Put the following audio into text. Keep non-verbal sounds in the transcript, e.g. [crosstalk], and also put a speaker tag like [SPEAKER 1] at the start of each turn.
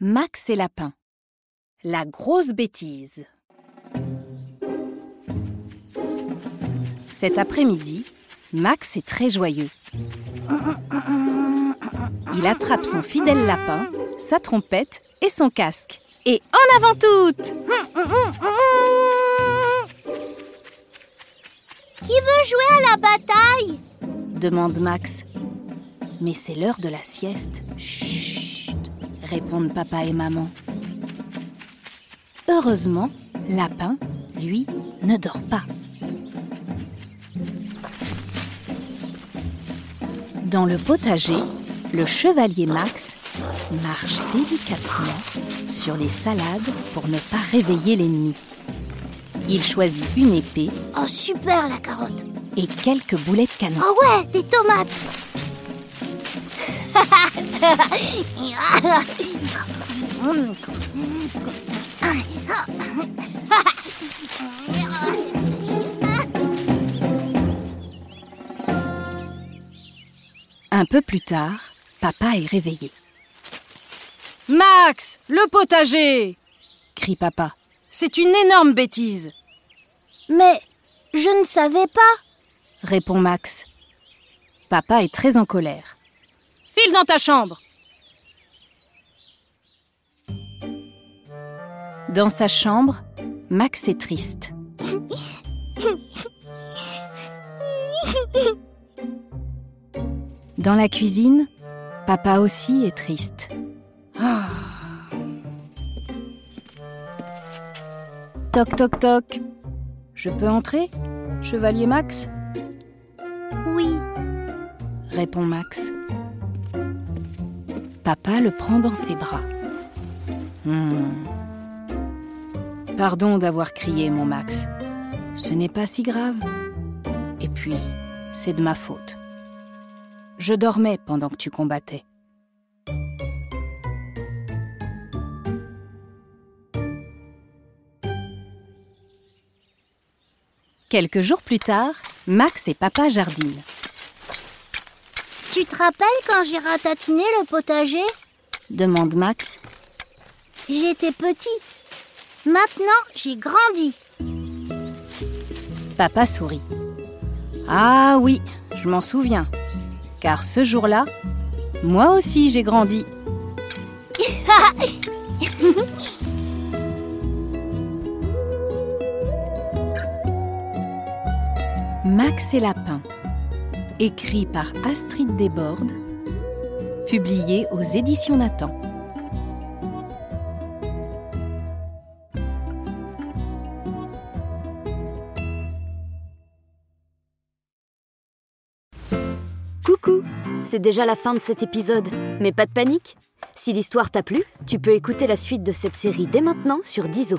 [SPEAKER 1] Max et Lapin. La grosse bêtise. Cet après-midi, Max est très joyeux. Il attrape son fidèle lapin, sa trompette et son casque. Et en avant toutes
[SPEAKER 2] Qui veut jouer à la bataille?
[SPEAKER 1] demande Max. Mais c'est l'heure de la sieste. Chut répondent papa et maman. Heureusement, Lapin, lui, ne dort pas. Dans le potager, le chevalier Max marche délicatement sur les salades pour ne pas réveiller l'ennemi. Il choisit une épée
[SPEAKER 2] Oh super la carotte
[SPEAKER 1] et quelques boulets de canon.
[SPEAKER 2] Oh ouais, des tomates
[SPEAKER 1] Un peu plus tard, papa est réveillé.
[SPEAKER 3] Max, le potager
[SPEAKER 1] Crie papa.
[SPEAKER 3] C'est une énorme bêtise.
[SPEAKER 2] Mais je ne savais pas
[SPEAKER 1] Répond Max. Papa est très en colère.
[SPEAKER 3] File dans ta chambre.
[SPEAKER 1] Dans sa chambre, Max est triste. Dans la cuisine, papa aussi est triste. Toc toc toc. Je peux entrer, chevalier Max?
[SPEAKER 2] Oui,
[SPEAKER 1] répond Max. Papa le prend dans ses bras. Hmm. Pardon d'avoir crié, mon Max. Ce n'est pas si grave. Et puis, c'est de ma faute. Je dormais pendant que tu combattais. Quelques jours plus tard, Max et papa jardinent.
[SPEAKER 2] Tu te rappelles quand j'ai ratatiné le potager
[SPEAKER 1] Demande Max.
[SPEAKER 2] J'étais petit. Maintenant, j'ai grandi.
[SPEAKER 1] Papa sourit. Ah oui, je m'en souviens. Car ce jour-là, moi aussi j'ai grandi. [laughs] Max et Lapin, écrit par Astrid Desbordes, publié aux éditions Nathan.
[SPEAKER 4] Coucou C'est déjà la fin de cet épisode, mais pas de panique Si l'histoire t'a plu, tu peux écouter la suite de cette série dès maintenant sur Dizo.